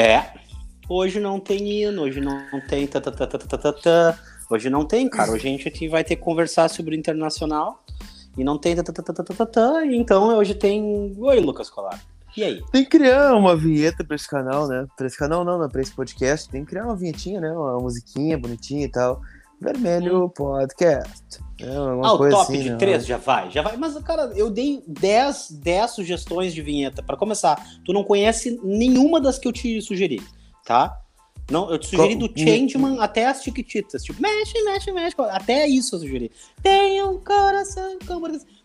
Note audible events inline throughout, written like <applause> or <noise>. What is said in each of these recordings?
É. Hoje não tem hino, hoje não tem tá, tá, tá, tá, tá, tá, tá. Hoje não tem, cara. Hoje a gente aqui vai ter que conversar sobre o internacional e não tem tá, tá, tá, tá, tá, tá, tá. Então hoje tem. Oi, Lucas Colar. E aí? Tem que criar uma vinheta pra esse canal, né? Pra esse canal não, não pra esse podcast. Tem que criar uma vinhetinha, né? Uma musiquinha bonitinha e tal. Vermelho Podcast. É uma ah, o top assim, de né? três já vai, já vai. Mas, cara, eu dei 10, 10 sugestões de vinheta. Pra começar, tu não conhece nenhuma das que eu te sugeri, tá? Não, eu te sugeri Qual- do Changeman até as Chiquititas. Tipo, mexe, mexe, mexe. Até isso eu sugeri. Tem um coração.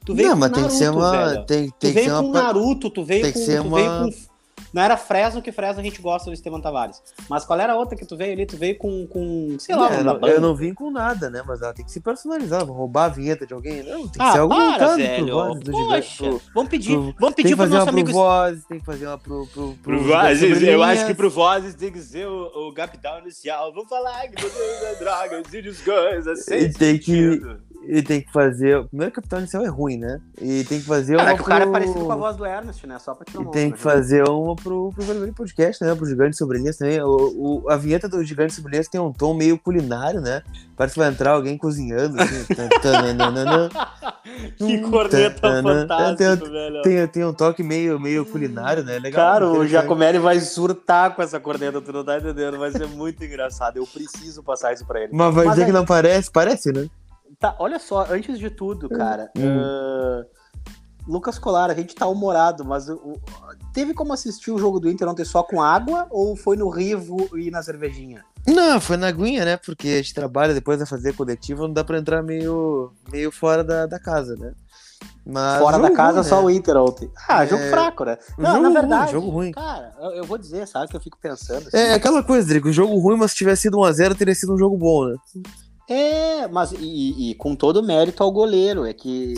Tu veio Não, com mas tem que ser Naruto, uma. velho. Tem, Tu tem que veio ser com uma. Naruto, tu veio tem com. que ser tu uma- veio com. Não era Fresno, que Fresno a gente gosta do Esteban Tavares. Mas qual era a outra que tu veio ali? Tu veio com, com sei lá, É, eu, não, banda. eu não vim com nada, né? Mas ela tem que se personalizar. Vou roubar a vinheta de alguém. Não, tem que Ah, ser algo para, velho. pro voz do Poxa. Pro, vamos pedir, pro- vamos pedir que pro fazer nosso uma amigo... pro Voz, tem que fazer uma pro. pro, pro, Vozes, eu acho que pro Vozes tem que ser o, o capital inicial. Vamos falar que você é drogas e descoisas. E tem que, e tem que fazer. O primeiro Capitão Inicial é ruim, né? E tem que fazer uma. é que o cara é pro- parecido com a voz do Ernest, né? Só pra tirar E uma tem que né? fazer uma pro, pro Vermelho Podcast, né? Pro Gigante Sobre Linhas também. O, o- a vinheta do Gigante Sobre Linhas tem um tom meio culinário, né? Parece que vai entrar alguém cozinhando. Assim. <laughs> <laughs> Que corneta Tanana. fantástico, velho. tem, tem um toque meio, meio culinário, né? Legal. Cara, o. Giacomelli vai surtar com essa corneta, tu não tá entendendo? Vai ser muito <laughs> engraçado. Eu preciso passar isso pra ele. Mas vai Mas dizer é- que não parece? Parece, né? Tá, olha só, antes de tudo, cara. Hum. ah, Lucas Colar, a gente tá humorado, mas o- teve como assistir o jogo do Inter ontem só com água ou foi no Rivo e na cervejinha? Não, foi na aguinha, né? Porque a gente trabalha depois de fazer coletivo, não dá pra entrar meio, meio fora da, da casa, né? Mas Fora da casa, ruim, só né? o Inter ontem. Ah, É, jogo fraco, né? Não, na ruim, verdade, jogo ruim. cara, eu, vou dizer, sabe, que eu fico pensando. assim, É aquela coisa, Drigo, jogo ruim, mas se tivesse sido 1x0, teria sido um jogo bom, né? É, mas e, e com todo mérito ao goleiro, é que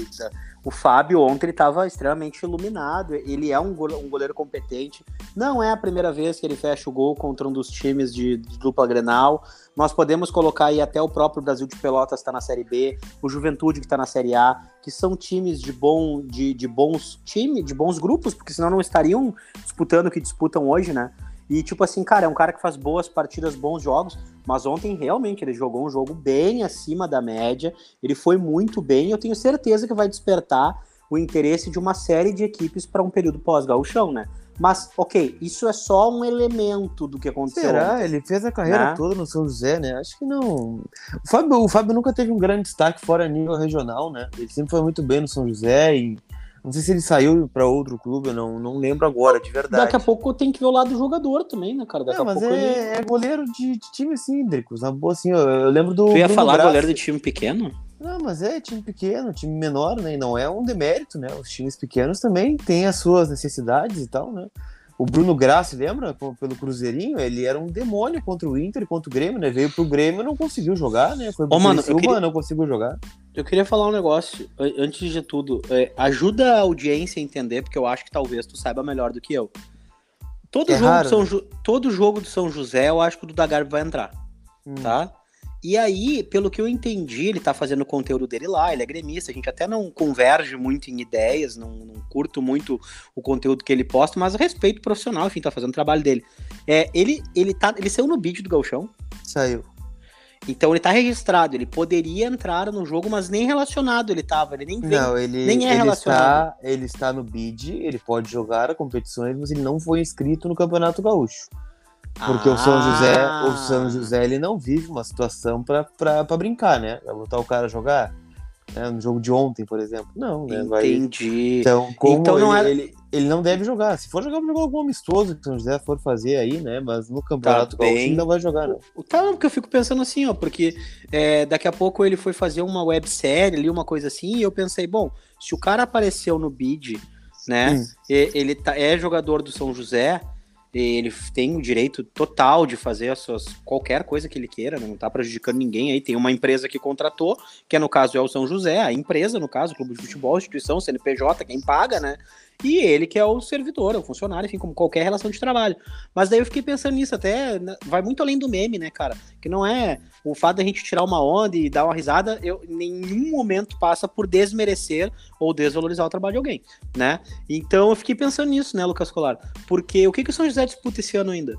o Fábio ontem estava extremamente iluminado, ele é um gole- um goleiro competente, não é a primeira vez que ele fecha o gol contra um dos times de, de dupla Grenal, nós podemos colocar aí até o próprio Brasil de Pelotas está na Série B, o Juventude que está na Série A, que são times de, bom, de, de bons time, de bons grupos, porque senão não estariam disputando o que disputam hoje, né? E tipo assim, cara, é um cara que faz boas partidas, bons jogos, mas ontem realmente ele jogou um jogo bem acima da média. Ele foi muito bem. Eu tenho certeza que vai despertar o interesse de uma série de equipes para um período pós-gauchão, né? Mas, ok, isso é só um elemento do que aconteceu. Será? ontem. Ele fez a carreira Né? toda no São José, né? Acho que não. O Fábio, o Fábio nunca teve um grande destaque fora nível regional, né? Ele sempre foi muito bem no São José e. Não sei se ele saiu pra outro clube, eu não, não lembro agora, de verdade. Daqui a pouco tem que ver o lado do jogador também, né, cara? Daqui Não, a mas pouco é, ele. é goleiro de, de time síndricos, na boa assim, eu, eu lembro do. Tu ia Bruno falar Grassi. goleiro de time pequeno? Não, mas é time pequeno, time menor, né? E não é um demérito, né? Os times pequenos também têm as suas necessidades e tal, né? O Bruno Grassi, lembra? Pelo Cruzeirinho, ele era um demônio contra o Inter e contra o Grêmio, né? Veio pro Grêmio e não conseguiu jogar, né? Foi pro mano, queria- não conseguiu jogar. Eu queria falar um negócio, an- antes de tudo. É, ajuda a audiência a entender, porque eu acho que talvez tu saiba melhor do que eu. Todo, É jogo, raro, do São Ju- todo jogo do São José, eu acho que o Duda Garbi vai entrar, Hum. tá? E aí, pelo que eu entendi, ele tá fazendo o conteúdo dele lá, ele é gremista, a gente até não converge muito em ideias, não, não curto muito o conteúdo que ele posta, mas respeito o profissional, enfim, tá fazendo o trabalho dele. É, ele, ele, tá, ele saiu no vídeo do Galchão, Saiu. então ele tá registrado, ele poderia entrar no jogo, mas nem relacionado ele tava, ele nem veio. Não, ele, nem é ele, relacionado. está, ele está no bid, ele pode jogar competições, mas ele não foi inscrito no Campeonato Gaúcho. Porque o São José, o Ah. São José, ele não vive uma situação pra, pra, pra brincar, né? Vai botar o cara a jogar. Né? No jogo de ontem, por exemplo. Não, né? Vai... Entendi. Então, como Então não ele, é- ele, ele não deve jogar. Se for jogar, jogar algum amistoso que o São José for fazer aí, né? Mas no Campeonato Tá bem. ele não vai jogar, não. Tá, porque eu fico pensando assim, ó, porque é, daqui a pouco ele foi fazer uma websérie ali, uma coisa assim, e eu pensei, bom, se o cara apareceu no bid, né, Hum. ele tá, é jogador do São José, ele tem o direito total de fazer as suas, qualquer coisa que ele queira, né, não tá prejudicando ninguém aí, tem uma empresa que contratou, que é, no caso é o São José, a empresa, no caso, clube de futebol, instituição, CNPJ, quem paga, né, e ele que é o servidor, é o funcionário, enfim, como qualquer relação de trabalho. Mas daí eu fiquei pensando nisso, até vai muito além do meme, né, cara? Que não é o fato da gente tirar uma onda e dar uma risada, eu em nenhum momento passa por desmerecer ou desvalorizar o trabalho de alguém, né? Então eu fiquei pensando nisso, né, Lucas Colar? Porque o que, que o São José disputa esse ano ainda?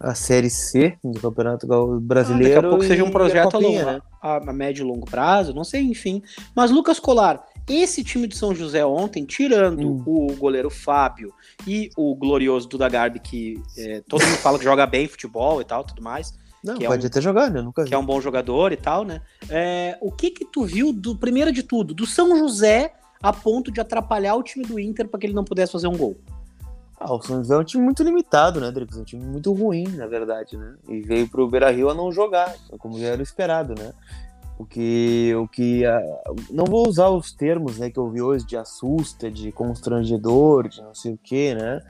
a Série C do Campeonato Brasileiro. Ah, daqui a pouco seja um projeto a, longo, né? a, a médio e longo prazo, não sei, enfim. Mas Lucas Colar, esse time de São José ontem, tirando hum. o goleiro Fábio e o glorioso Duda Garbi, que é, todo mundo fala que joga bem futebol e tal, tudo mais. Não, que pode é um, até jogar, né? Nunca vi. Que é um bom jogador e tal, né? É, o que que tu viu, do primeiro de tudo, do São José a ponto de atrapalhar o time do Inter para que ele não pudesse fazer um gol? Ah, o São José é um time muito limitado, né, Dricos? É um time muito ruim, na verdade, né? E veio pro Beira-Rio a não jogar, como já era esperado, né? O que, o que não vou usar os termos né, que eu vi hoje de assusta, de constrangedor, de não sei o que, né?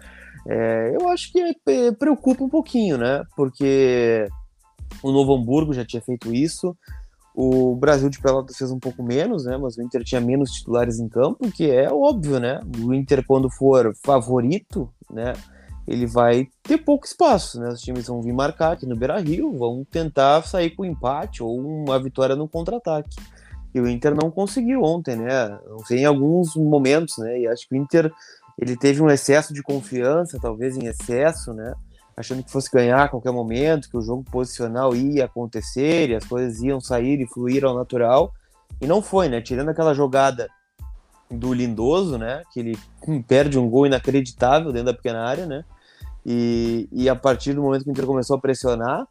É, eu acho que é, preocupa um pouquinho, né? Porque o Novo Hamburgo já tinha feito isso, o Brasil de Pelotas fez um pouco menos, né? Mas o Inter tinha menos titulares em campo, que é óbvio, né? O Inter, quando for favorito, né? Ele vai ter pouco espaço, né? Os times vão vir marcar aqui no Beira Rio, vão tentar sair com empate ou uma vitória no contra-ataque. E o Inter não conseguiu ontem, né? Em alguns momentos, né? E acho que o Inter ele teve um excesso de confiança, talvez em excesso, né? achando que fosse ganhar a qualquer momento, que o jogo posicional ia acontecer e as coisas iam sair e fluir ao natural. E não foi, né? Tirando aquela jogada do Lindoso, né? Que ele perde um gol inacreditável dentro da pequena área, né? E, e a partir do momento que o Inter começou a pressionar,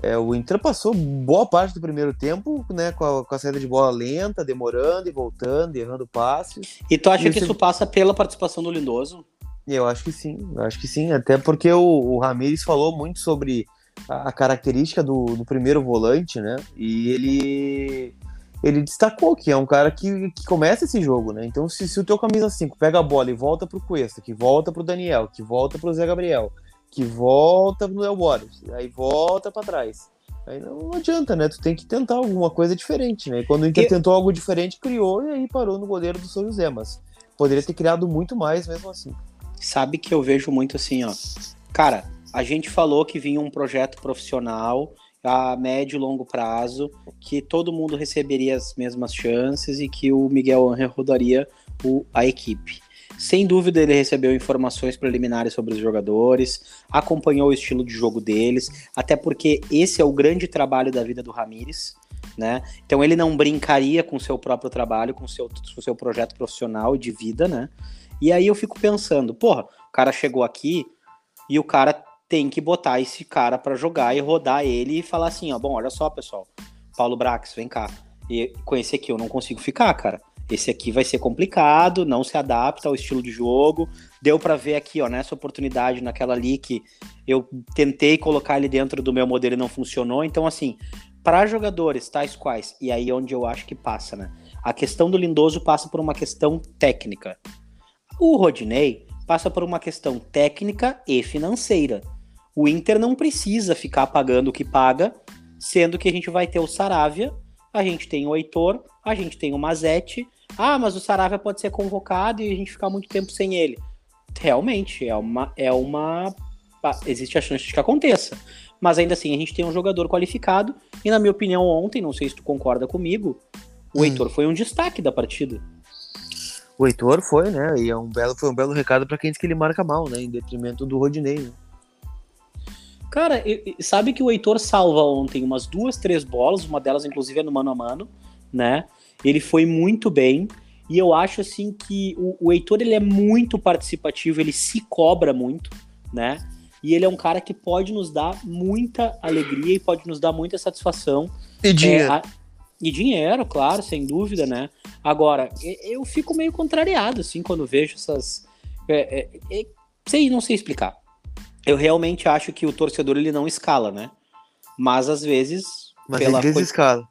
é, o Inter passou boa parte do primeiro tempo, né? Com a, com a saída de bola lenta, demorando e voltando, errando passes. E tu acha e que isso passa pela participação do Lindoso? Eu acho que sim, eu acho que sim, até porque o, o Ramires falou muito sobre a, a característica do, do, primeiro volante, né? E ele ele destacou que é um cara que, que começa esse jogo, né? Então, se, se o teu camisa 5 pega a bola e volta pro Cuesta, que volta pro Daniel, que volta pro Zé Gabriel, que volta pro El Borges, aí volta para trás. Aí não adianta, né? Tu tem que tentar alguma coisa diferente, né? E quando o Inter tentou algo diferente, criou e aí parou no goleiro do São José, mas poderia ter criado muito mais mesmo assim sabe que eu vejo muito assim, ó. Cara, a gente falou que vinha um projeto profissional a médio e longo prazo, que todo mundo receberia as mesmas chances e que o Miguel Angel rodaria o, a equipe. Sem dúvida, ele recebeu informações preliminares sobre os jogadores, acompanhou o estilo de jogo deles, até porque esse é o grande trabalho da vida do Ramires, né? Então ele não brincaria com seu próprio trabalho, com seu, o seu projeto profissional de vida, né? E aí eu fico pensando, porra, o cara chegou aqui e o cara tem que botar esse cara para jogar e rodar ele e falar assim, ó, bom, olha só, pessoal, Paulo Brax, vem cá. E com esse aqui eu não consigo ficar, cara. Esse aqui vai ser complicado, não se adapta ao estilo de jogo. Deu para ver aqui, ó, nessa oportunidade, naquela ali que eu tentei colocar ele dentro do meu modelo e não funcionou. Então, assim, para jogadores tais quais, e aí é onde eu acho que passa, né? A questão do Lindoso passa por uma questão técnica. O Rodinei passa por uma questão técnica e financeira. O Inter não precisa ficar pagando o que paga, sendo que a gente vai ter o Saravia, a gente tem o Heitor, a gente tem o Mazete. Ah, mas o Saravia pode ser convocado e a gente ficar muito tempo sem ele. Realmente, é uma. É uma existe a chance de que aconteça. Mas ainda assim, a gente tem um jogador qualificado. E na minha opinião, ontem, não sei se tu concorda comigo, o hum. Heitor foi um destaque da partida o Heitor foi, né? E é um belo, foi um belo recado para quem diz que ele marca mal, né? Em detrimento do Rodinei, né? Cara, sabe que o Heitor salva ontem umas duas, três bolas, uma delas inclusive é no mano a mano, né? Ele foi muito bem. E eu acho assim que o, o Heitor ele é muito participativo, ele se cobra muito, né? E ele é um cara que pode nos dar muita alegria e pode nos dar muita satisfação. E dinheiro. É, a... E dinheiro, claro, sem dúvida, né? Agora, eu fico meio contrariado, assim, quando vejo essas. É, é, é, sei, não sei explicar. Eu realmente acho que o torcedor ele não escala, né? Mas às vezes. Mas pela ele desescala.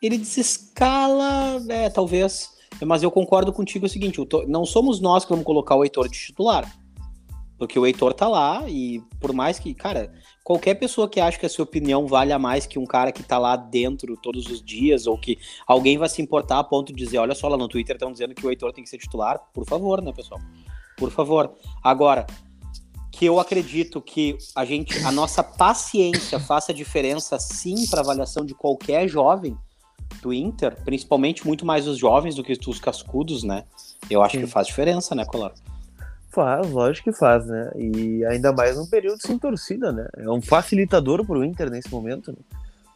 Ele desescala, é, talvez. Mas eu concordo contigo o seguinte: não somos nós que vamos colocar o Heitor de titular. Porque o Heitor tá lá e por mais que, cara, qualquer pessoa que acha que a sua opinião valha mais que um cara que tá lá dentro todos os dias, ou que alguém vai se importar a ponto de dizer, olha só, lá no Twitter estão dizendo que o Heitor tem que ser titular, por favor, né, pessoal? Por favor. Agora, que eu acredito que a gente, a nossa paciência faça diferença sim para avaliação de qualquer jovem do Inter, principalmente muito mais os jovens do que os cascudos, né? Eu acho sim. que faz diferença, né, Colar? Faz, lógico que faz, né? E ainda mais num período sem torcida, né? É um facilitador para o Inter nesse momento. Né?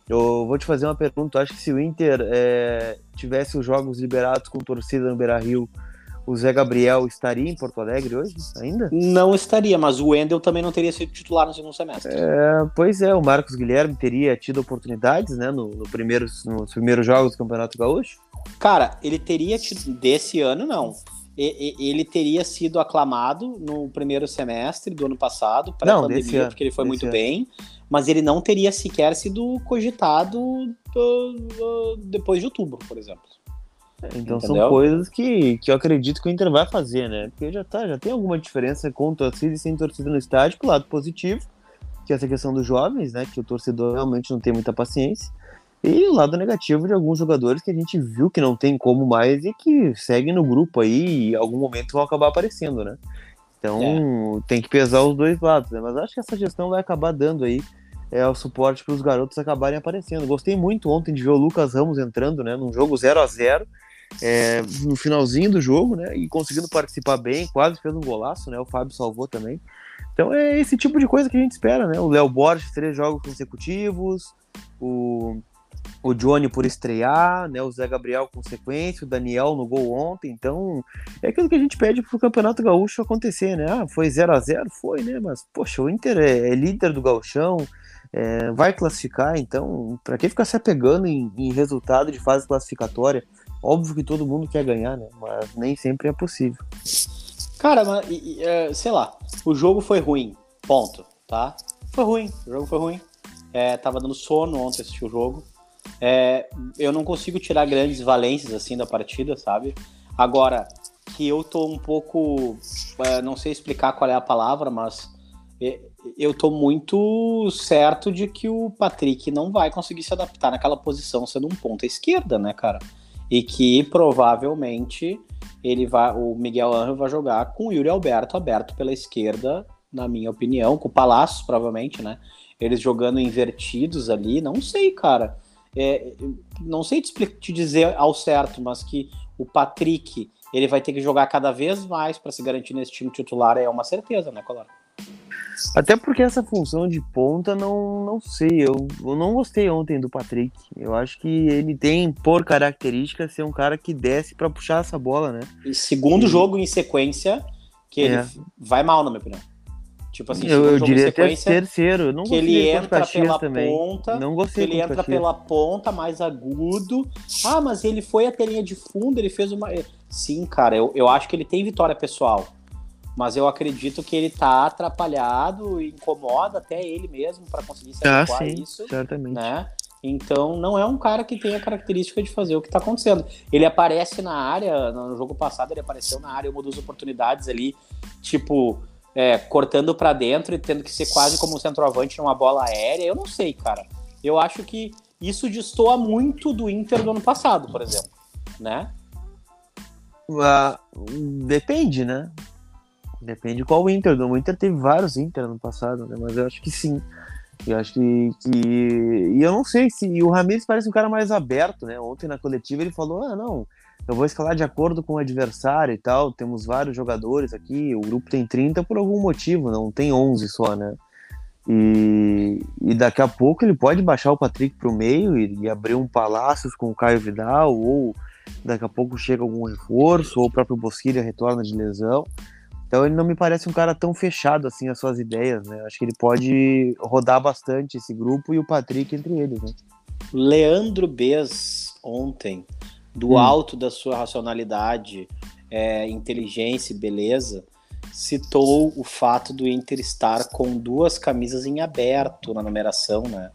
Eu vou te fazer uma pergunta. Acho que se o Inter é, tivesse os jogos liberados com torcida no Beira Rio, o Zé Gabriel estaria em Porto Alegre hoje ainda? Não estaria, mas o Wendel também não teria sido titular no segundo semestre. É, pois é, o Marcos Guilherme teria tido oportunidades né, no, no primeiro, nos primeiros jogos do Campeonato Gaúcho? Cara, ele teria tido. Desse ano, não. Ele teria sido aclamado no primeiro semestre do ano passado, pré-pandemia, porque ele foi muito ano. bem, mas ele não teria sequer sido cogitado depois de outubro, por exemplo. Então Entendeu? são coisas que, que eu acredito que o Inter vai fazer, né? Porque já, tá, já tem alguma diferença com torcida e sem torcida no estádio, pro lado positivo, que é essa questão dos jovens, né? Que o torcedor realmente não tem muita paciência. E o lado negativo de alguns jogadores que a gente viu que não tem como mais e que seguem no grupo aí e em algum momento vão acabar aparecendo, né? Então é. tem que pesar os dois lados, né? Mas acho que essa gestão vai acabar dando aí é, o suporte para os garotos acabarem aparecendo. Gostei muito ontem de ver o Lucas Ramos entrando, né? Num jogo 0 a 0 é, no finalzinho do jogo, né? E conseguindo participar bem, quase fez um golaço, né? O Fábio salvou também. Então é esse tipo de coisa que a gente espera, né? O Léo Borges, três jogos consecutivos, o, o Johnny por estrear, né? O Zé Gabriel com sequência, o Daniel no gol ontem. Então é aquilo que a gente pede pro Campeonato Gaúcho acontecer, né? Ah, foi 0 a 0 Foi, né? Mas, poxa, o Inter é, é líder do Gauchão, é, vai classificar, então, para que ficar se apegando em, em resultado de fase classificatória? Óbvio que todo mundo quer ganhar, né? Mas nem sempre é possível. Cara, mas, é, sei lá, o jogo foi ruim, ponto, tá? Foi ruim, o jogo foi ruim. É, tava dando sono ontem assistir o jogo. É, eu não consigo tirar grandes valências assim da partida, sabe? Agora, que eu tô um pouco. É, não sei explicar qual é a palavra, mas é, eu tô muito certo de que o Patrick não vai conseguir se adaptar naquela posição sendo um ponta esquerda, né, cara? E que provavelmente ele vai, o Miguel Angel vai jogar com o Yuri Alberto aberto pela esquerda, na minha opinião, com o Palácio, provavelmente, né? Eles jogando invertidos ali, não sei, cara. É, não sei te, dizer ao certo, mas que o Patrick ele vai ter que jogar cada vez mais para se garantir nesse time titular é uma certeza, né, Colar? Até porque essa função de ponta, não, não sei. Eu, eu não gostei ontem do Patrick. Eu acho que ele tem, por característica, ser um cara que desce para puxar essa bola, né? E segundo e... jogo em sequência, que ele é. vai mal, na minha opinião. Tipo assim, eu, eu diria até terceiro. Eu não que ele entra pela também. ponta. Não gostei que ele entra pela ponta, mais agudo. Ah, mas ele foi até linha de fundo, ele fez uma. Sim, cara, eu, eu acho que ele tem vitória pessoal mas eu acredito que ele tá atrapalhado e incomoda até ele mesmo para conseguir se ah, adequar sim, a isso. Certamente. Né? Então não é um cara que tem a característica de fazer o que está acontecendo. Ele aparece na área, no jogo passado ele apareceu na área uma das oportunidades ali, tipo, é, cortando para dentro e tendo que ser quase como um centroavante numa bola aérea. Eu não sei, cara. Eu acho que isso destoa muito do Inter do ano passado, por exemplo, né? Uh, depende, né? Depende qual Inter. O Inter teve vários Inter no passado, né? Mas eu acho que sim. Eu acho que, que. E eu não sei se. E o Ramires parece um cara mais aberto, né? Ontem na coletiva ele falou: ah, não, eu vou escalar de acordo com o adversário e tal. Temos vários jogadores aqui. O grupo tem 30 por algum motivo, não tem 11 só, né? E, e daqui a pouco ele pode baixar o Patrick para o meio e, e, abrir um Palácios com o Caio Vidal, ou daqui a pouco chega algum reforço, ou o próprio Bosquilha retorna de lesão. Então ele não me parece um cara tão fechado assim às suas ideias, né? Acho que ele pode rodar bastante esse grupo e o Patrick entre eles, né? Leandro Bez ontem, do hum. alto da sua racionalidade, é, inteligência e beleza, citou o fato do Inter estar com duas camisas em aberto na numeração, né?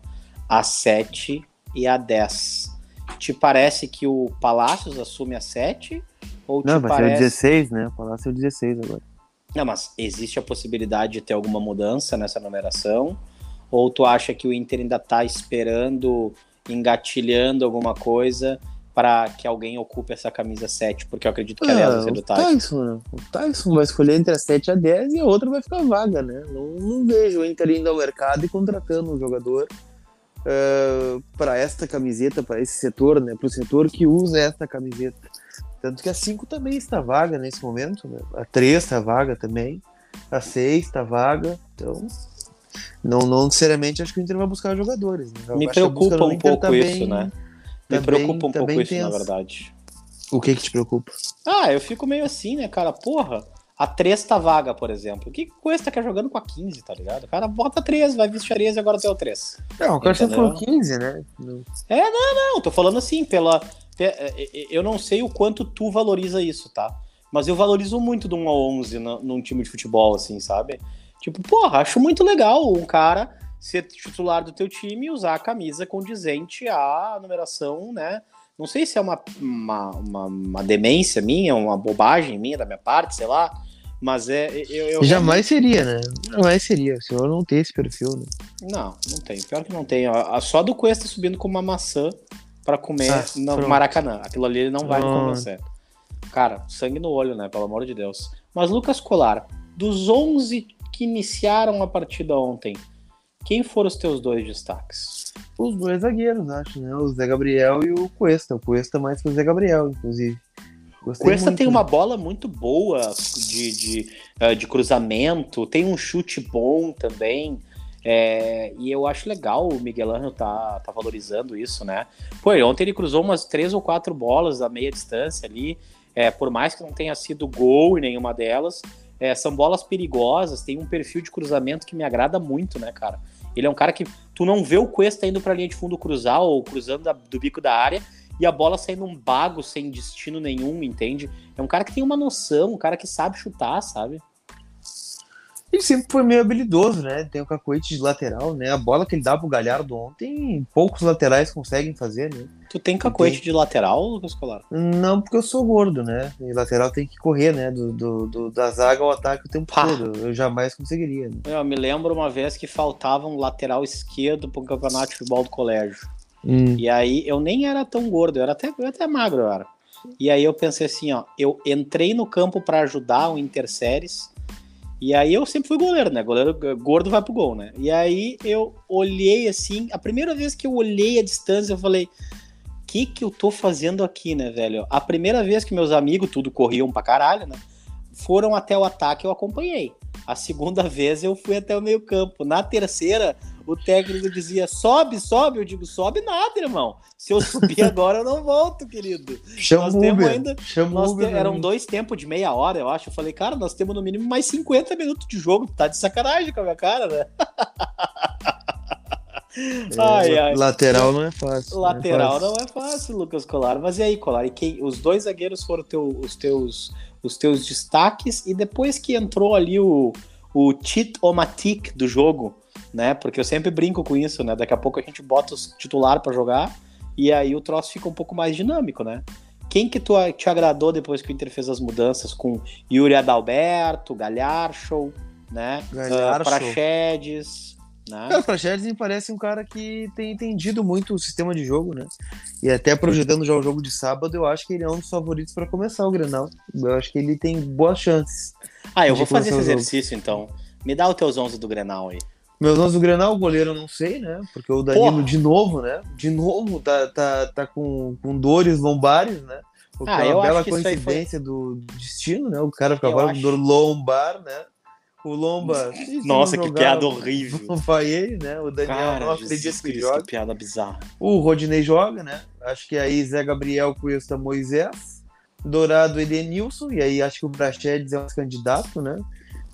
A 7 e a 10. Te parece que o Palácios assume a 7? Ou Não, vai parece... ser o 16, né? O Palácio é o 16 agora. Não, mas existe a possibilidade de ter alguma mudança nessa numeração? Ou tu acha que o Inter ainda está esperando, engatilhando alguma coisa para que alguém ocupe essa camisa 7? Porque eu acredito que, aliás, vai ser do Tyson. Tyson. Né? O Tyson vai escolher entre a 7 e a 10 e a outra vai ficar vaga, né? Não, não vejo o Inter indo ao mercado e contratando um jogador uh, eh, para esta camiseta, para esse setor, né? Para o setor que usa esta camiseta. Tanto que a 5 também está vaga nesse momento, né? A 3 está vaga também, a 6 está vaga, então não, não necessariamente acho que o Inter vai buscar jogadores. Né? Me preocupa um pouco também, isso, né? Me também, preocupa um pouco isso, na verdade. O que que te preocupa? Ah, eu fico meio assim, né, cara? Porra, a 3 tá vaga, por exemplo. O que Cuesta quer jogando com a 15, tá ligado? O cara bota 3, vai vestir a 13 e agora tem o 3. Não, o cara sempre falou 15, né? É, não, não. Tô falando assim, pela. É, é, é, eu não sei o quanto tu valoriza isso, tá? Mas eu valorizo muito do 1 ao 11 num time de futebol, assim, sabe? Tipo, porra, acho muito legal um cara ser titular do teu time e usar a camisa condizente à numeração, né? Não sei se é uma, uma, uma, uma demência minha, uma bobagem minha da minha parte, sei lá. Mas é. Eu, eu Jamais realmente... seria, né? Jamais seria. O senhor não tem esse perfil, né? Não, não tem. Pior que não tem. Só do Cuesta subindo com uma maçã para comer ah, no pronto. Maracanã. Aquilo ali ele não vai me convencer. Cara, sangue no olho, né? Pelo amor de Deus. Mas Lucas Colar, dos 11 que iniciaram a partida ontem, quem foram os teus dois destaques? Os dois zagueiros, acho, né? O Zé Gabriel e o Cuesta. O Cuesta mais que o Zé Gabriel, inclusive. Gostei Cuesta muito, tem uma bola muito boa de, de, uh, de cruzamento, tem um chute bom também. É, e eu acho legal o Miguel Angel tá, tá valorizando isso, né? Pô, ontem ele cruzou umas três ou quatro bolas a meia distância ali. É, por mais que não tenha sido gol em nenhuma delas, é, são bolas perigosas, tem um perfil de cruzamento que me agrada muito, né, cara? Ele é um cara que tu não vê o Cuesta indo pra linha de fundo cruzar ou cruzando da, do bico da área e a bola saindo um bago sem destino nenhum, entende? É um cara que tem uma noção, um cara que sabe chutar, sabe? Ele sempre foi meio habilidoso, né? Tem o cacoete de lateral, né? A bola que ele dá pro Galhardo ontem, poucos laterais conseguem fazer, né? Tu tem cacoete tem... de lateral, Lucas Colar? Não, porque eu sou gordo, né? E lateral tem que correr, né? Do, do, do da zaga ao ataque o tempo Pá. todo. Eu jamais conseguiria. Né? Eu me lembro uma vez que faltava um lateral esquerdo pro campeonato de futebol do colégio. Hum. E aí eu nem era tão gordo, eu era até, eu até magro, eu era. E aí eu pensei assim, ó, eu entrei no campo para ajudar o Interséries e aí eu sempre fui goleiro, né? Goleiro gordo vai pro gol, né? E aí eu olhei assim, a primeira vez que eu olhei a distância, eu falei: que que eu tô fazendo aqui, né, velho? A primeira vez que meus amigos, tudo corriam pra caralho, né? Foram até o ataque, eu acompanhei. A segunda <laughs> vez eu fui até o meio-campo. Na terceira, o técnico dizia: sobe, sobe. Eu digo: sobe nada, irmão. Se eu subir <laughs> agora, eu não volto, querido. Chama nós temos ainda. Chama nós Uber, te... Eram dois tempos de meia hora, eu acho. Eu falei, cara, nós temos no mínimo mais 50 minutos de jogo. Tá de sacanagem com a minha cara, né? <laughs> É, ai, ai. Lateral não é fácil. Lateral não é fácil, não é fácil Lucas Colar. Mas e aí, Colar? E quem, os dois zagueiros foram teu, os, teus, os teus destaques. E depois que entrou ali o, o Tit Omatic do jogo, né? Porque eu sempre brinco com isso, né? Daqui a pouco a gente bota os titular para jogar e aí o troço fica um pouco mais dinâmico, né? Quem que tu, te agradou depois que o Inter fez as mudanças com Yuri Adalberto, Galharcho, né? Galharcho. Uh, Praxedes, né? O Praxedes me parece um cara que tem entendido muito o sistema de jogo, né? E até projetando já o jogo de sábado, eu acho que ele é um dos favoritos para começar o Grenal. Eu acho que ele tem boas chances. Ah, eu vou fazer esse exercício então. Me dá os teus 11 do Grenal aí. Meus 11 do Grenal, o goleiro eu não sei, né? Porque o Danilo, Porra. de novo, né? De novo, tá, tá, tá com, com dores lombares, né? O ah, é uma bela coincidência foi... do destino, né? O cara fica agora com dor lombar, né? O Lomba. Nossa, que piada horrível. O Faye, né? O Daniel, cara, nossa, tem dias que joga. Que piada bizarra. O Rodinei joga, né? Acho que aí Zé Gabriel, Cuesta, Moisés. Dourado, Edenilson. E aí acho que o Prachedes é um candidato, né?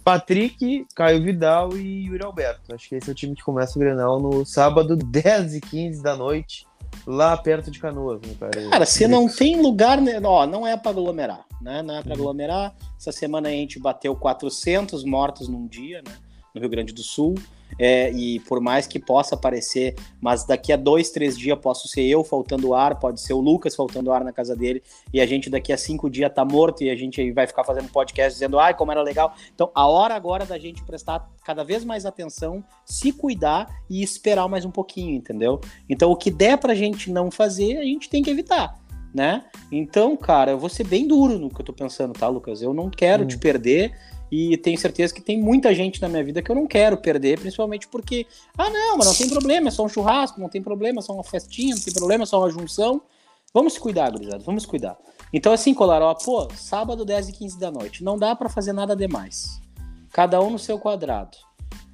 Patrick, Caio Vidal e Yuri Alberto. Acho que esse é o time que começa o Grenal no sábado, <laughs> 10 e 15 da noite, lá perto de Canoas, né, cara? Cara, se não tem lugar, né, ó, não é para aglomerar, né? Não é para aglomerar. Essa semana a gente bateu 400 mortos num dia, né? No Rio Grande do Sul. É, e por mais que possa aparecer, mas daqui a dois, três dias posso ser eu faltando ar, pode ser o Lucas faltando ar na casa dele, e a gente daqui a cinco dias tá morto e a gente vai ficar fazendo podcast dizendo, ai, como era legal. Então, a hora agora da gente prestar cada vez mais atenção, se cuidar e esperar mais um pouquinho, entendeu? Então, o que der pra gente não fazer, a gente tem que evitar né? Então, cara, eu vou ser bem duro no que eu tô pensando, tá, Lucas? Eu não quero hum. te perder e tenho certeza que tem muita gente na minha vida que eu não quero perder, principalmente porque, ah, não, mas não tem problema, é só um churrasco, não tem problema, é só uma festinha, não tem problema, é só uma junção. Vamos cuidar, gurizada, vamos cuidar. Então, assim, Colaró, pô, sábado 10 e 15 da noite. Não dá para fazer nada demais. Cada um no seu quadrado.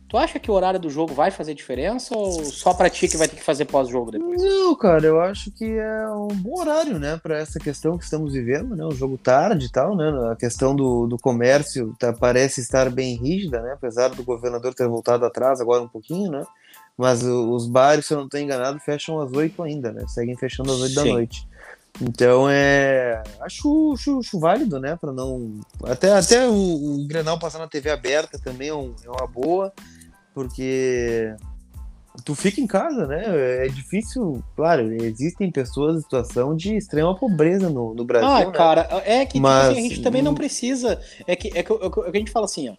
Tu acha que o horário do jogo vai fazer diferença ou só pra ti que vai ter que fazer pós-jogo depois? Não, cara, eu acho que é um bom horário, né, pra essa questão que estamos vivendo, né, o jogo tarde e tal, né, a questão do, do comércio tá, parece estar bem rígida, né, apesar do governador ter voltado atrás agora um pouquinho, né, mas os bares, se eu não estou enganado, fecham às 8 ainda, né, seguem fechando às 8 Sim. da noite. Então é. Acho, acho, acho válido, né? Para não. Até, até o, o Grenal passar na TV aberta também é, um, é uma boa porque tu fica em casa, né? É difícil, claro, existem pessoas em situação de extrema pobreza no, no Brasil. Ah, né? cara, é que Mas, tipo assim, a gente também não precisa. É que, é que, é que a gente fala assim, ó.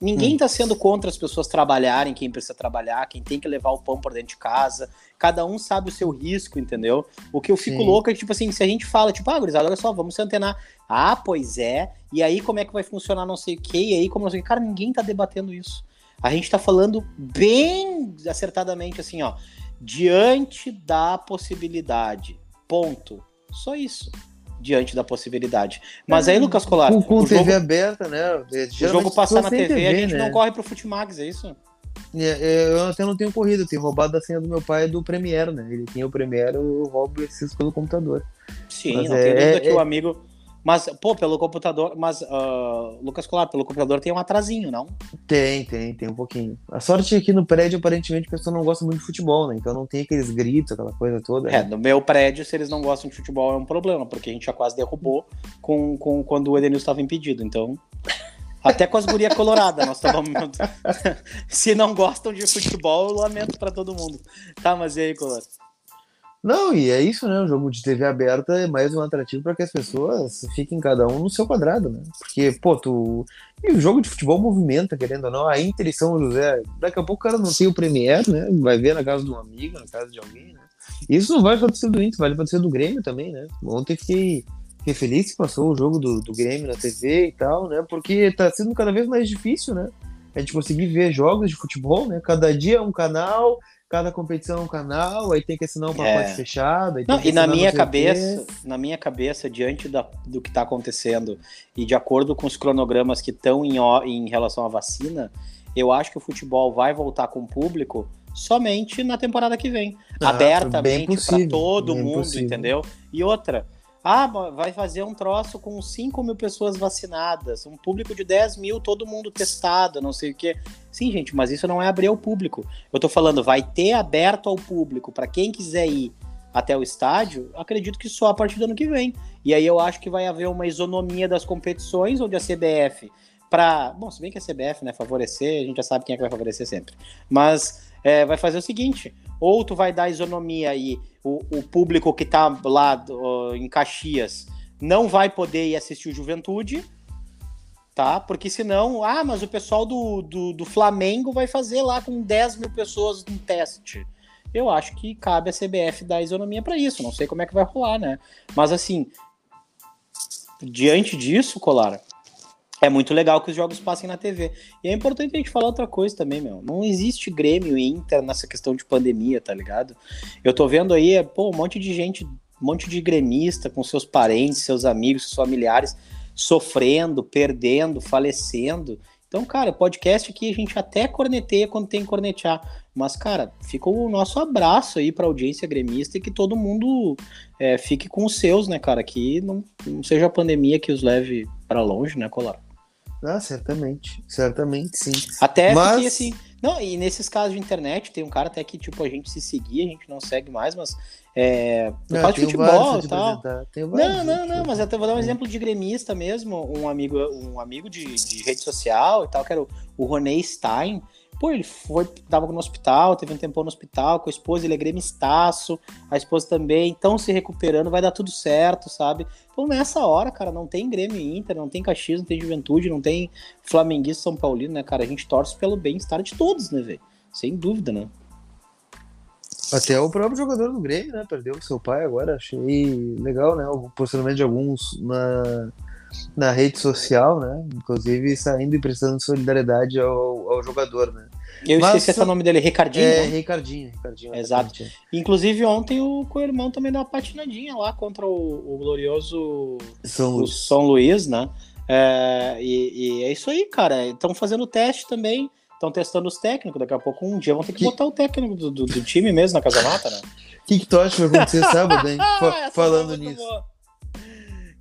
Ninguém está hum. sendo contra as pessoas trabalharem, quem precisa trabalhar, quem tem que levar o pão por dentro de casa. Cada um sabe o seu risco, entendeu? O que eu fico Sim. louco é que, tipo assim, se a gente fala, tipo, ah, gurizada, olha só, vamos se antenar. Ah, pois é. E aí, como é que vai funcionar não sei o quê? E aí, como não sei o quê? Cara, ninguém tá debatendo isso. A gente está falando bem acertadamente assim, ó, diante da possibilidade. Ponto. Só isso. Diante da possibilidade. Mas aí, Lucas Colar. Com, com TV jogo, aberta, né? O jogo passar na TV, TV, a gente né? não corre pro Futimax, é isso? É, é, eu até não tenho corrido, eu tenho roubado a senha do meu pai do Premiere, né? Ele tem o Premiere, eu roubo esses pelo computador. Sim, Mas não é, tem dúvida é, que o amigo mas, pô, pelo computador. Mas, uh, Lucas Colar, pelo computador tem um atrasinho, não? Tem, tem, tem um pouquinho. A sorte é que no prédio, aparentemente, a pessoa não gosta muito de futebol, né? Então não tem aqueles gritos, aquela coisa toda. É, né? no meu prédio, se eles não gostam de futebol, é um problema, porque a gente já quase derrubou com, com, quando o Edenilson estava impedido. Então. Até com as gurias coloradas, nós estávamos. <laughs> se não gostam de futebol, eu lamento para todo mundo. Tá, mas e aí, Colar? Não, e é isso, né? O jogo de TV aberta é mais um atrativo para que as pessoas fiquem cada um no seu quadrado, né? Porque, pô, tu. E o jogo de futebol movimenta, querendo ou não. A Inter e São José, daqui a pouco o cara não tem o Premier, né? Vai ver na casa de um amigo, na casa de alguém, né? Isso não vai acontecer do Inter, vai acontecer do Grêmio também, né? Ontem fiquei, fiquei feliz que passou o jogo do, do Grêmio na TV e tal, né? Porque tá sendo cada vez mais difícil, né? A gente conseguir ver jogos de futebol, né? Cada dia é um canal, cada competição é um canal, aí tem que assinar um pacote é. fechado. Não, e na minha cabeça, na minha cabeça, diante da, do que está acontecendo e de acordo com os cronogramas que estão em, em relação à vacina, eu acho que o futebol vai voltar com o público somente na temporada que vem. Ah, abertamente para todo mundo, possível. entendeu? E outra, ah, vai fazer um troço com 5 mil pessoas vacinadas, um público de 10 mil, todo mundo testado, não sei o quê. Sim, gente, mas isso não é abrir ao público. Eu tô falando, vai ter aberto ao público para quem quiser ir até o estádio, acredito que só a partir do ano que vem. E aí eu acho que vai haver uma isonomia das competições, onde a CBF, para. Bom, se bem que a CBF, né, favorecer, a gente já sabe quem é que vai favorecer sempre. Mas é, vai fazer o seguinte: ou tu vai dar isonomia aí, o, o público que tá lá em Caxias não vai poder ir assistir o Juventude, tá? Porque senão, ah, mas o pessoal do, do, do Flamengo vai fazer lá com 10 mil pessoas um teste. Eu acho que cabe a CBF dar isonomia para isso. Não sei como é que vai rolar, né? Mas assim, diante disso, Colara, é muito legal que os jogos passem na TV. E é importante a gente falar outra coisa também, meu. Não existe Grêmio e Inter nessa questão de pandemia, tá ligado? Eu tô vendo aí, pô, um monte de gente, um monte de gremista com seus parentes, seus amigos, seus familiares sofrendo, perdendo, falecendo. Então, cara, podcast aqui a gente até corneteia quando tem que cornetear. Mas, cara, fica o nosso abraço aí pra audiência gremista e que todo mundo é, fique com os seus, né, cara? Que não, não seja a pandemia que os leve para longe, né, Colar? Ah, certamente. Certamente, sim. Até mas... porque, assim. Não, e nesses casos de internet, tem um cara até que, tipo, a gente se seguir, a gente não segue mais, mas. É, no caso de futebol e tal. Não, não, não, mas até vou dar um exemplo de gremista mesmo, um amigo, um amigo de, de rede social e tal, que era o, o Roney Stein. Pô, ele foi, tava no hospital, teve um tempão no hospital com a esposa, ele é gremistaço, a esposa também, estão se recuperando, vai dar tudo certo, sabe? Então nessa hora, cara, não tem Grêmio Inter, não tem Caxias, não tem Juventude, não tem Flamenguista São Paulino, né, cara? A gente torce pelo bem-estar de todos, né, velho? Sem dúvida, né? Até o próprio jogador do Grêmio, né? Perdeu seu pai agora, achei legal, né? O posicionamento de alguns na na rede social, né? Inclusive saindo e prestando solidariedade ao, ao jogador, né? Eu Mas esqueci o nome dele, Ricardinho. É, né? Ricardinho, Ricardinho. Exato. atacante. Inclusive, ontem o co-irmão também deu uma patinadinha lá contra o, o glorioso São o Luís. São Luís, né? É, e, e é isso aí, cara. Estão fazendo teste também. Estão testando os técnicos. Daqui a pouco, um dia, vão ter que, Que- botar o técnico do, do- do time mesmo na casamata, né? O que, que tu acha que vai acontecer <laughs> sábado, hein? Falando nisso. boa.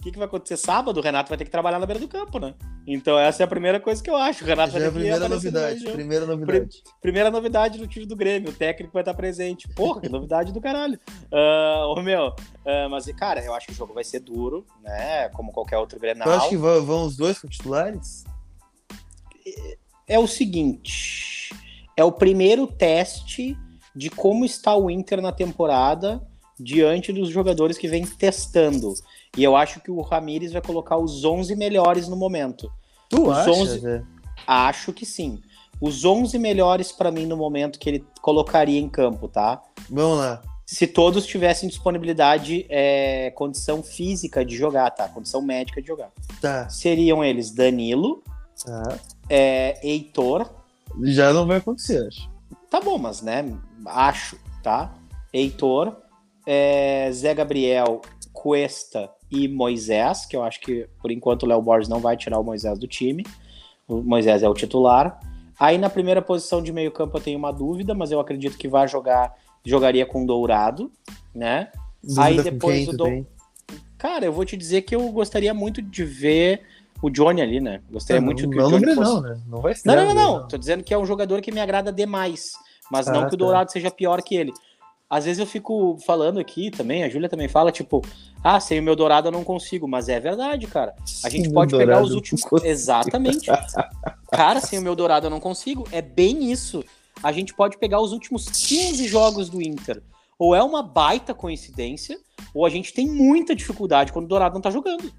O que, que vai acontecer sábado? O Renato vai ter que trabalhar na beira do campo, né? Então, essa é a primeira coisa que eu acho. O Renato Já é vai a ter que primeira aparecer no novidade. Primeira novidade. Primeira novidade do time do Grêmio, o técnico vai estar presente. Porra, que novidade do caralho. Ah, ô meu, ah, mas, cara, eu acho que o jogo vai ser duro, né? Como qualquer outro Grenal. Tu acha que vão, vão os dois titulares? É o seguinte: é o primeiro teste de como está o Inter na temporada diante dos jogadores que vem testando. E eu acho que o Ramires vai colocar os 11 melhores no momento. Tu Os acha? 11 Zé? Acho que sim. Os 11 melhores para mim no momento que ele colocaria em campo, tá? Vamos lá. Se todos tivessem disponibilidade, é, condição física de jogar, tá? Condição médica de jogar. Tá. Seriam eles Danilo, tá. é, Heitor, Já não vai acontecer, acho. Tá bom, mas né, acho, tá? Heitor, é, Zé Gabriel, Cuesta e Moisés, que eu acho que por enquanto o Léo Borges não vai tirar o Moisés do time. O Moisés é o titular. Aí na primeira posição de meio campo eu tenho uma dúvida, mas eu acredito que vai jogar, jogaria com Dourado, né? Aí Dúvida com depois o do-? Cara, eu vou te dizer que eu gostaria muito de ver o Johnny ali, né? Gostaria muito não, que não o Johnny fosse... né? Não vai Não, estrear não, não, não. Grenal. Tô dizendo que é um jogador que me agrada demais. Mas Ah, não que o tá. Dourado seja pior que ele. Às vezes eu fico falando aqui também, a Júlia também fala, tipo, ah, sem o meu Dourado eu não consigo. Mas é verdade, cara. A gente pode pegar os últimos. Exatamente. Cara, sem o meu Dourado eu não consigo. É bem isso. A gente pode pegar os últimos 15 jogos do Inter. Ou é uma baita coincidência, ou a gente tem muita dificuldade quando o Dourado não tá jogando.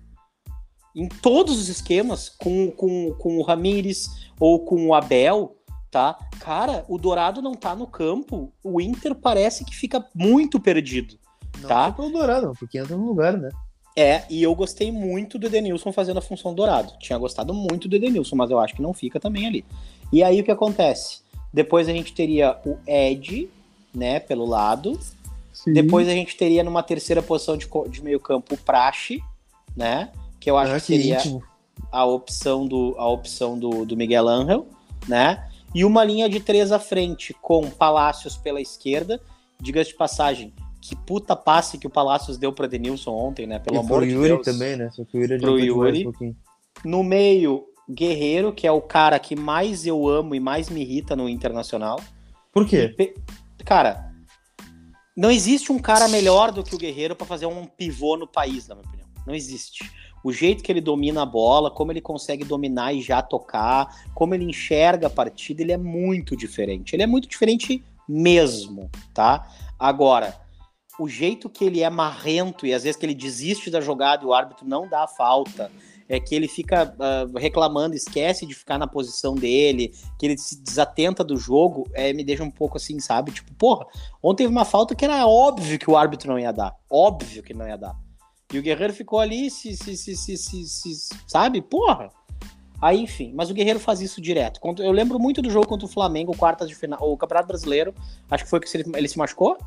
Em todos os esquemas, com, com, com o Ramires ou com o Abel, tá? Cara, o Dourado não tá no campo, o Inter parece que fica muito perdido. Não Tá. só pelo Dourado, porque entra no lugar, né? É, e eu gostei muito do Edenilson fazendo a função dourado. Tinha gostado muito do Edenilson, mas eu acho que não fica também ali. E aí o que acontece? Depois a gente teria o Ed, né, pelo lado. Depois a gente teria numa terceira posição de, de meio campo o Praxe, né? Que eu acho Ah, que seria íntimo. a opção do, a opção do, do Miguel Angel, né? E uma linha de três à frente, com Palácios pela esquerda. Diga-se de passagem, que puta passe que o Palácios deu para Edenilson ontem, né? Pelo e amor de Yuri Deus. também, né? Só que o Yuri Pro Yuri. um pouquinho. No meio, Guerreiro, que é o cara que mais eu amo e mais me irrita no Internacional. Por quê? Pe- Cara, não existe um cara melhor do que o Guerreiro para fazer um pivô no país, na minha opinião. Não existe. O jeito que ele domina a bola, como ele consegue dominar e já tocar, como ele enxerga a partida, ele é muito diferente. Ele é muito diferente mesmo, tá? Agora, o jeito que ele é marrento e às vezes que ele desiste da jogada e o árbitro não dá a falta, é que ele fica ah, reclamando, esquece de ficar na posição dele, que ele se desatenta do jogo, é, me deixa um pouco assim, sabe? Tipo, porra, ontem teve uma falta que era óbvio que o árbitro não ia dar. Óbvio que não ia dar. E o Guerreiro ficou ali, se, se, se, se, se, se- sabe? Porra. Aí, enfim, mas o Guerreiro faz isso direto. Eu lembro muito do jogo contra o Flamengo, quartas de final, o Campeonato Brasileiro, acho que foi que ele, ele se machucou?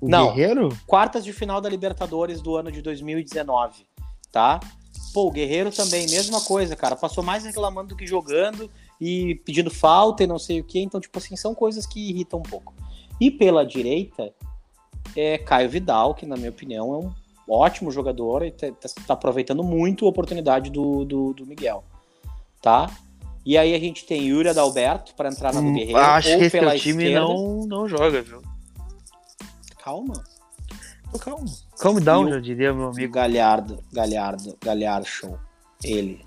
O Não. Guerreiro? quartas de final da Libertadores do ano de 2019, tá? Pô, o Guerreiro também, mesma coisa, cara. Passou mais reclamando do que jogando e pedindo falta e não sei o que. Então, tipo assim, são coisas que irritam um pouco. E pela direita, é Caio Vidal, que na minha opinião é um ótimo jogador e tá, tá- tá aproveitando muito a oportunidade do, do, do Miguel, tá? E aí a gente tem Yuri Adalberto para entrar na do Hum, Guerreiro Acho ou que esse pela time esquerda. não, não joga, viu? Calma. Calma. Calm down, E já diria meu Amigo amigo. Galhardo, Galhardo, Galhardo Show. Ele.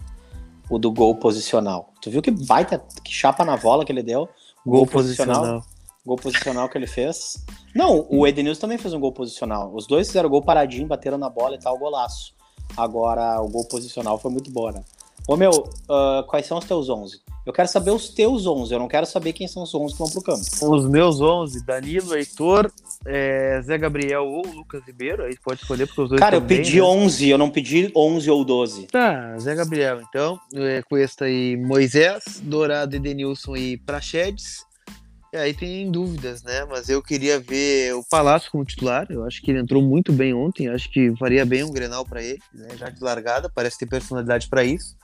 O do gol posicional. Tu viu que baita, que chapa na bola que ele deu? Gol posicional. Gol posicional que ele fez. Não, o Edenilson também fez um gol posicional. Os dois fizeram gol paradinho, bateram na bola e tal, golaço. Agora, o gol posicional foi muito bom, né? Ô, meu, ah, quais são os teus 11? Eu quero saber os teus 11, eu não quero saber quem são os 11 que vão pro campo. Os meus 11, Danilo, Heitor, é, Zé Gabriel ou Lucas Ribeiro, aí pode escolher porque os dois Cara, eu também, pedi né? 11, eu não pedi 11 ou 12. Tá, Zé Gabriel, então, é, Cuesta e Moisés, Dourado, Edenilson e Praxedes. E aí tem dúvidas, né? Mas eu queria ver o Palácio como titular. Eu acho que ele entrou muito bem ontem. Acho que faria bem um Grenal para ele, né? Já de largada, parece ter personalidade para isso.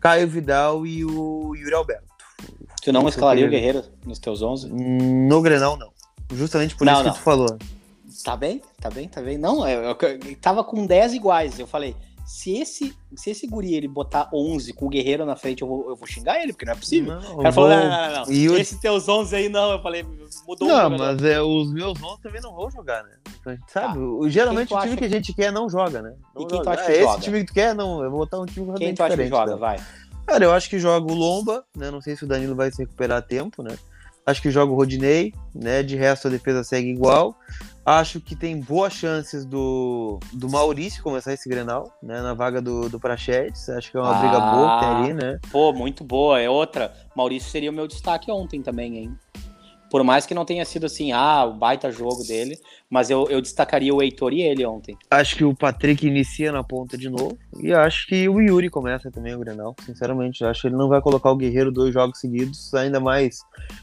Caio Vidal e o Yuri Alberto. Tu não Eu escalaria o Guerreiro nos teus 11? No Grenal, não. Justamente por Não, isso não. que tu falou. Tá bem, tá bem, tá bem. Não, eu, eu, eu tava com 10 iguais. Eu falei, se esse, se esse guri ele botar 11 com o Guerreiro na frente, eu vou, eu vou xingar ele, porque não é possível. Não, O cara eu falou, vou- não, não, não, não. E o- Esse teus 11 aí não. Eu falei, mudou Não, mas é, os meus 11 também não vão jogar, né? Então, a gente sabe, o- geralmente Quem tu o time acha que a gente quer não joga, né? Não E quem tu joga. acha Ah, que esse joga? time que tu quer, não, eu vou botar um time Quem completamente tu acha que diferente. joga? então. Vai. Cara, eu acho que joga o Lomba, né? Não sei se o Danilo vai se recuperar a tempo, né? Acho que joga o Rodinei, né? De resto a defesa segue igual. Acho que tem boas chances do, do Maurício começar esse Grenal, né? Na vaga do, do Prachetes. Acho que é uma briga Ah. boa que tem ali, né? Pô, muito boa. É outra. Maurício seria o meu destaque ontem também, hein? Por mais que não tenha sido assim, ah, o baita jogo dele, mas eu, eu destacaria o Heitor e ele ontem. Acho que o Patrick inicia na ponta de novo. E acho que o Yuri começa também o Grenal. Sinceramente, acho que ele não vai colocar o Guerreiro dois jogos seguidos, ainda mais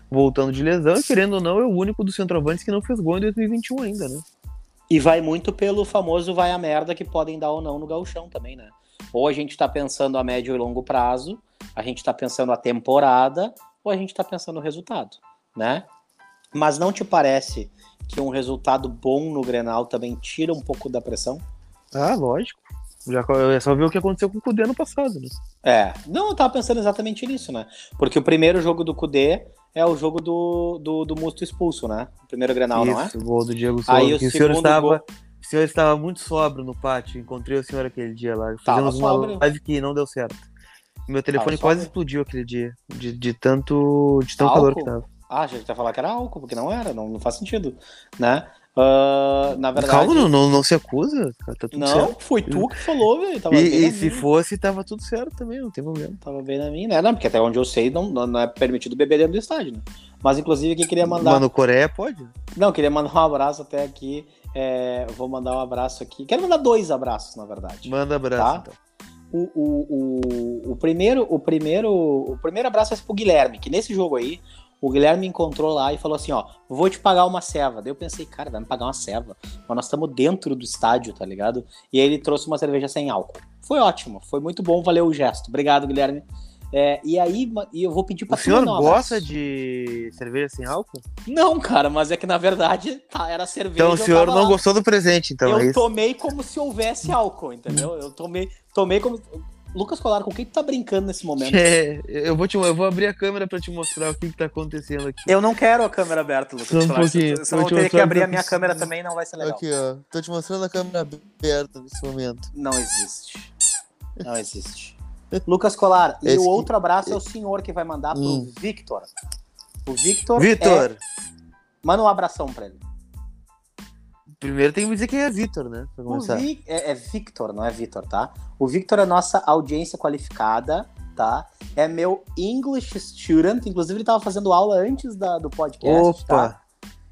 voltando de lesão. E querendo ou não, é o único dos centroavantes que não fez gol em 2021 ainda, né? E vai muito pelo famoso vai a merda que podem dar ou não no gauchão também, né? Ou a gente tá pensando a médio e longo prazo, a gente tá pensando a temporada, ou a gente tá pensando o resultado, né? Mas não te parece que um resultado bom no Grenal também tira um pouco da pressão? Ah, lógico. Já, é só ver o que aconteceu com o Cudê no passado, né? É, não, eu tava pensando exatamente nisso, né? Porque o primeiro jogo do Cudê é o jogo do, do, do Musto expulso, né? O primeiro Grenal, não é? Isso, o gol do Diego Aí Souza. o que o senhor estava. gol- O senhor estava muito sóbrio no pátio. Encontrei o senhor aquele dia lá. Fizemos uma live que não deu certo. Meu telefone Tava quase sóbrio. explodiu aquele dia. De, de tanto. De tão Álcool? calor que tava. Ah, a gente vai falar que era álcool, porque não era, não, não faz sentido, né? Ah, na verdade. Calma, não, não, não se acusa. Tá tudo Não, certo. foi tu que falou, velho. E, e se fosse, tava tudo certo também, não tem problema. Tava bem na minha, né? Não, porque até onde eu sei não, não, é permitido beber dentro do estádio, né? Mas inclusive aqui queria mandar. Mano, Coreia pode. Não, queria mandar um abraço até aqui. É, vou mandar um abraço aqui. Quero mandar dois abraços, na verdade. Manda abraço, Tá. então. O, o, o, o primeiro, o primeiro, o primeiro abraço é pro Guilherme, que nesse jogo aí, o Guilherme me encontrou lá e falou assim, ó, vou te pagar uma ceva. Daí eu pensei, cara, vai me pagar uma ceva. Mas nós estamos dentro do estádio, tá ligado? E aí ele trouxe uma cerveja sem álcool. Foi ótimo, foi muito bom, valeu o gesto. Obrigado, Guilherme. É, e aí, e eu vou pedir pra O senhor um gosta abraço. de cerveja sem álcool? Não, cara, mas é que na verdade tá, era cerveja. Então o senhor não lá. gostou do presente, então, eu é tomei como se houvesse álcool, entendeu? Eu tomei, tomei como. Lucas Colar, com quem tu tá brincando nesse momento? É, eu, vou te, eu vou abrir a câmera pra te mostrar o que, que tá acontecendo aqui. Eu não quero a câmera aberta, Lucas. Só um Colar. pouquinho. Você Vou vai te ter que abrir o a que minha eu câmera também, não vai ser legal. Aqui, ó. Tô te mostrando a câmera aberta nesse momento. Não existe. Não existe. <laughs> Lucas Colar, e Esse o que- outro abraço é o senhor que vai mandar pro Hum. Victor. O Victor. Vitor, é- Manda um abração pra ele. Primeiro tem que me dizer quem é Vitor, né? Vi- é, é Victor, não é Vitor, tá? O Victor é nossa audiência qualificada, tá? É meu English student, inclusive ele tava fazendo aula antes da- do podcast, tá? Opa!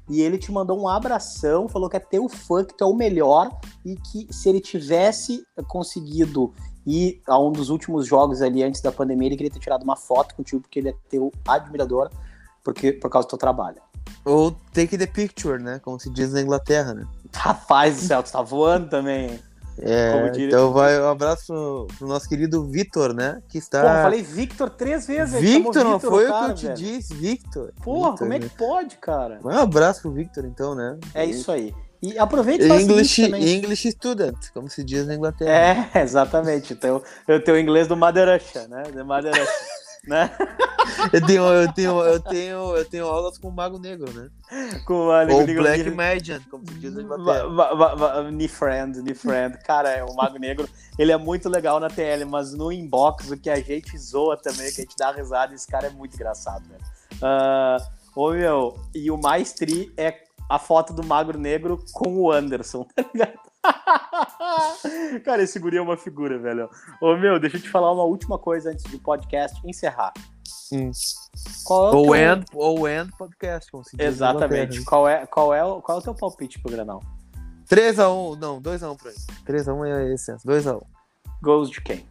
E ele te mandou um abração, falou que é teu fã, que tu é o melhor e que se ele tivesse conseguido ir a um dos últimos jogos ali antes da pandemia, ele queria ter tirado uma foto contigo porque ele é teu admirador porque, por causa do teu trabalho. Ou take the picture, né? Como se diz na Inglaterra, né? Rapaz do céu, tu tá voando também. É, então vai um abraço pro, nosso querido Vitor, né? Que está. Porra, eu falei Victor três vezes. Victor, não Victor, foi o que eu te velho. disse, Victor. Porra, Victor, como é né? que pode, cara? Um abraço pro Victor, então, né? É isso aí. E aproveita e English. English student, como se diz na Inglaterra. É, <laughs> exatamente. Então, eu tenho o inglês do Madeiracha, né? Do Madeiracha, né? <laughs> Eu, tenho, eu, tenho, eu, tenho, eu tenho aulas com o Mago Negro, né? Com a Ou língua- Black Magian, como se diz Ni friend, ni friend. Cara, é, o Mago Negro, ele é muito legal na TL, mas no inbox, o que a gente zoa também, que a gente dá risada, esse cara é muito engraçado, velho. Ah, ô, meu, e o mais tri é a foto do Magro Negro com o Anderson, <laughs> tá ligado? <laughs> cara, esse guri é uma figura, velho. Ô, meu, deixa eu te falar uma última coisa antes do podcast encerrar. Hum. Qual é o Ou teu... End, End Podcast, como se diz Exatamente. Qual é, qual, é, o- qual é o teu palpite pro Granal? 3x1, não, 2x1 pra ele. 3x1 é essência, 2x1. Gols de quem?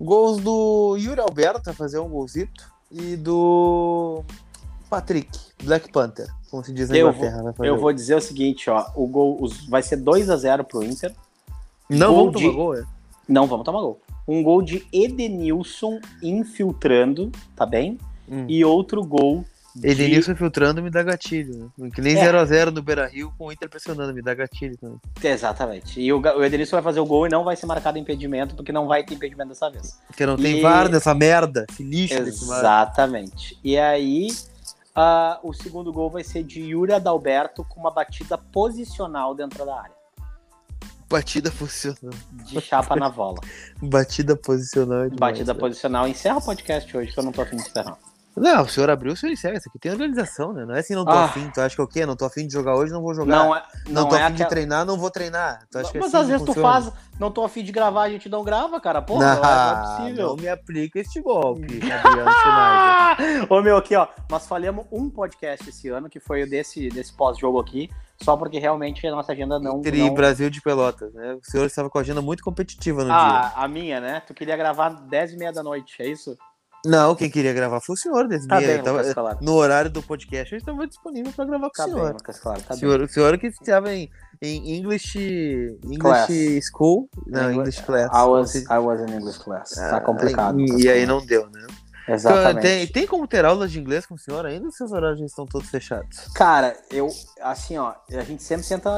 Gols do Yuri Alberto, fazer um golzito. E do Patrick, Black Panther, como se diz na Eu Inglaterra. fazer Eu vou dizer o seguinte, ó. O gol os- vai ser 2 a 0 pro Inter. Não gol vamos tomar de- gol, é? Não vamos tomar gol. Um gol de Edenilson infiltrando, tá bem? Hum. E outro gol de... Edenilson filtrando me dá gatilho, né? Que nem É. 0x0 no Beira Rio com o Inter pressionando, me dá gatilho também. Exatamente. E o, o Edenilson vai fazer o gol e não vai ser marcado impedimento, porque não vai ter impedimento dessa vez. Porque não tem E- VAR dessa merda, esse lixo. Exatamente. E aí, ah, o segundo gol vai ser de Yuri Adalberto com uma batida posicional dentro da área. Batida posicional. De chapa na bola. <laughs> Batida posicional. é Batida né? posicional. Encerra o podcast hoje, que eu não tô afim de encerrar. Não, o senhor abriu, o senhor encerra. Isso aqui tem organização, né? Não é assim, não tô Ah. afim. Tu acha que é o quê? Não tô afim de jogar hoje, não vou jogar. Não é, Não, não tô é afim de aquela... treinar, não vou treinar. Tu é Mas assim às vezes tu funciona? faz, não tô afim de gravar, a gente não grava, cara. Porra, não, não, é, possível. não me aplica este golpe. <laughs> Ô meu, aqui ó, nós falhamos um podcast esse ano, que foi o desse, desse pós-jogo aqui, só porque realmente a nossa agenda não. Entre não... Brasil de Pelotas, né? O senhor estava com a agenda muito competitiva no dia. Ah, a minha, né? Tu queria gravar 10 e meia da noite, é isso? Não, quem queria gravar foi o senhor, desse Tá dia. bem, tava- Claro. No horário do podcast, eu estava disponível para gravar com Tá o bem, senhor. Lucas Claro, tá o, senhor o senhor que estava em, em English, English Class. School, não, Engli- English Class. I was, I was in English class. Ah, tá complicado. E, e aí não deu, né? Exatamente. Tem, tem como ter aulas de inglês com o senhor ainda ou seus horários já estão todos fechados? Cara, eu, assim, ó, a gente sempre tenta,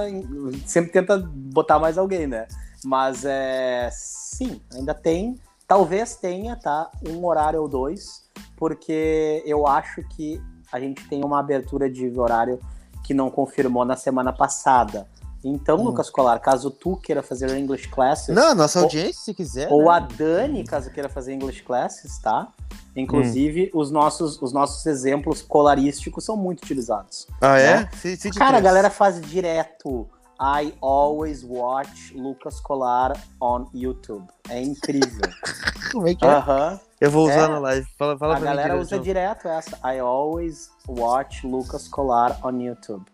sempre tenta botar mais alguém, né? Mas é, sim, ainda tem, talvez tenha, tá? Um horário ou dois, porque eu acho que a gente tem uma abertura de horário que não confirmou na semana passada. Então, Hum. Lucas Colar, caso tu queira fazer English Classes, Não, nossa Ou- audiência, se quiser. ou né? a Dani, caso queira fazer English Classes, tá? Inclusive, os, nossos, os nossos exemplos colarísticos são muito utilizados. Ah, é? né? Se, se Cara, a galera faz direto. I always watch Lucas Colar on YouTube. É incrível. <laughs> Como é que é? Aham. Eu vou usar É. na live. Fala, fala A pra galera direito, usa direto essa. I always watch Lucas Colar on YouTube.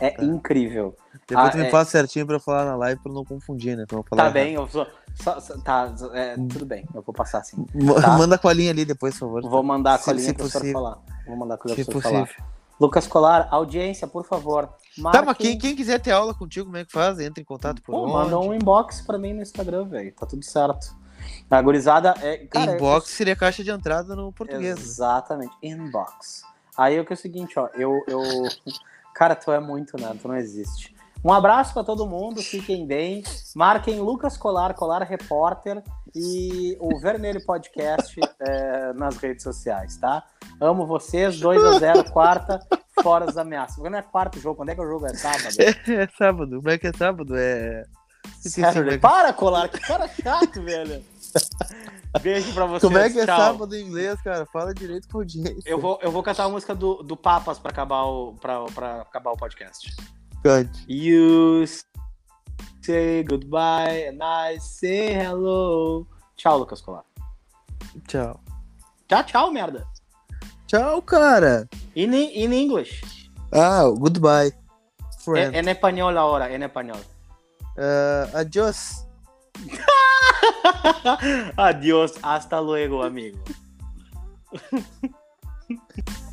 É Tá. incrível. Depois Ah, tu me é. passa certinho pra eu falar na live pra não confundir, né? Pra Tá errado. bem, eu sou. só- tá, é, tudo bem, eu vou passar assim. Tá. <laughs> Manda a colinha ali depois, por favor. Vou mandar a colinha se pro senhor falar. Vou mandar a colinha Se pro senhor falar. Lucas Colar, audiência, por favor. Tá, mas quem, quem quiser ter aula contigo, como é que faz? Entra em contato por Pô, onde? manda um inbox pra mim no Instagram, velho. Tá tudo certo. A gurizada é. Cara, Inbox seria caixa de entrada no português. né? Exatamente. Inbox. Aí o que é o seguinte, ó. Eu, eu. <laughs> Cara, tu é muito, né? Tu não existe. Um abraço pra todo mundo, fiquem bem. Marquem Lucas Colar, Colar Repórter e o Vermelho Podcast <laughs> é, nas redes sociais, tá? Amo vocês, 2x0, quarta, fora as ameaças. Porque não é quarto jogo, quando é que o jogo é sábado? <laughs> É, sábado. Como é que é sábado? É. É Saturday. que- Para, Colar, que cara chato, velho. Beijo pra vocês. Como é que é tchau. sábado em inglês, cara? Fala direito com a audiência. Eu vou, eu vou cantar a música do, do Papas pra acabar, o, pra, pra acabar o podcast. Cante. You say goodbye and I say hello. Tchau, Lucas Colar. Tchau. Tchau, tchau, merda. Tchau, cara. In, in English. Ah, goodbye. Friend. En, en español ahora, en español. Uh, adiós. <laughs> Adiós, hasta luego, amigo. <laughs>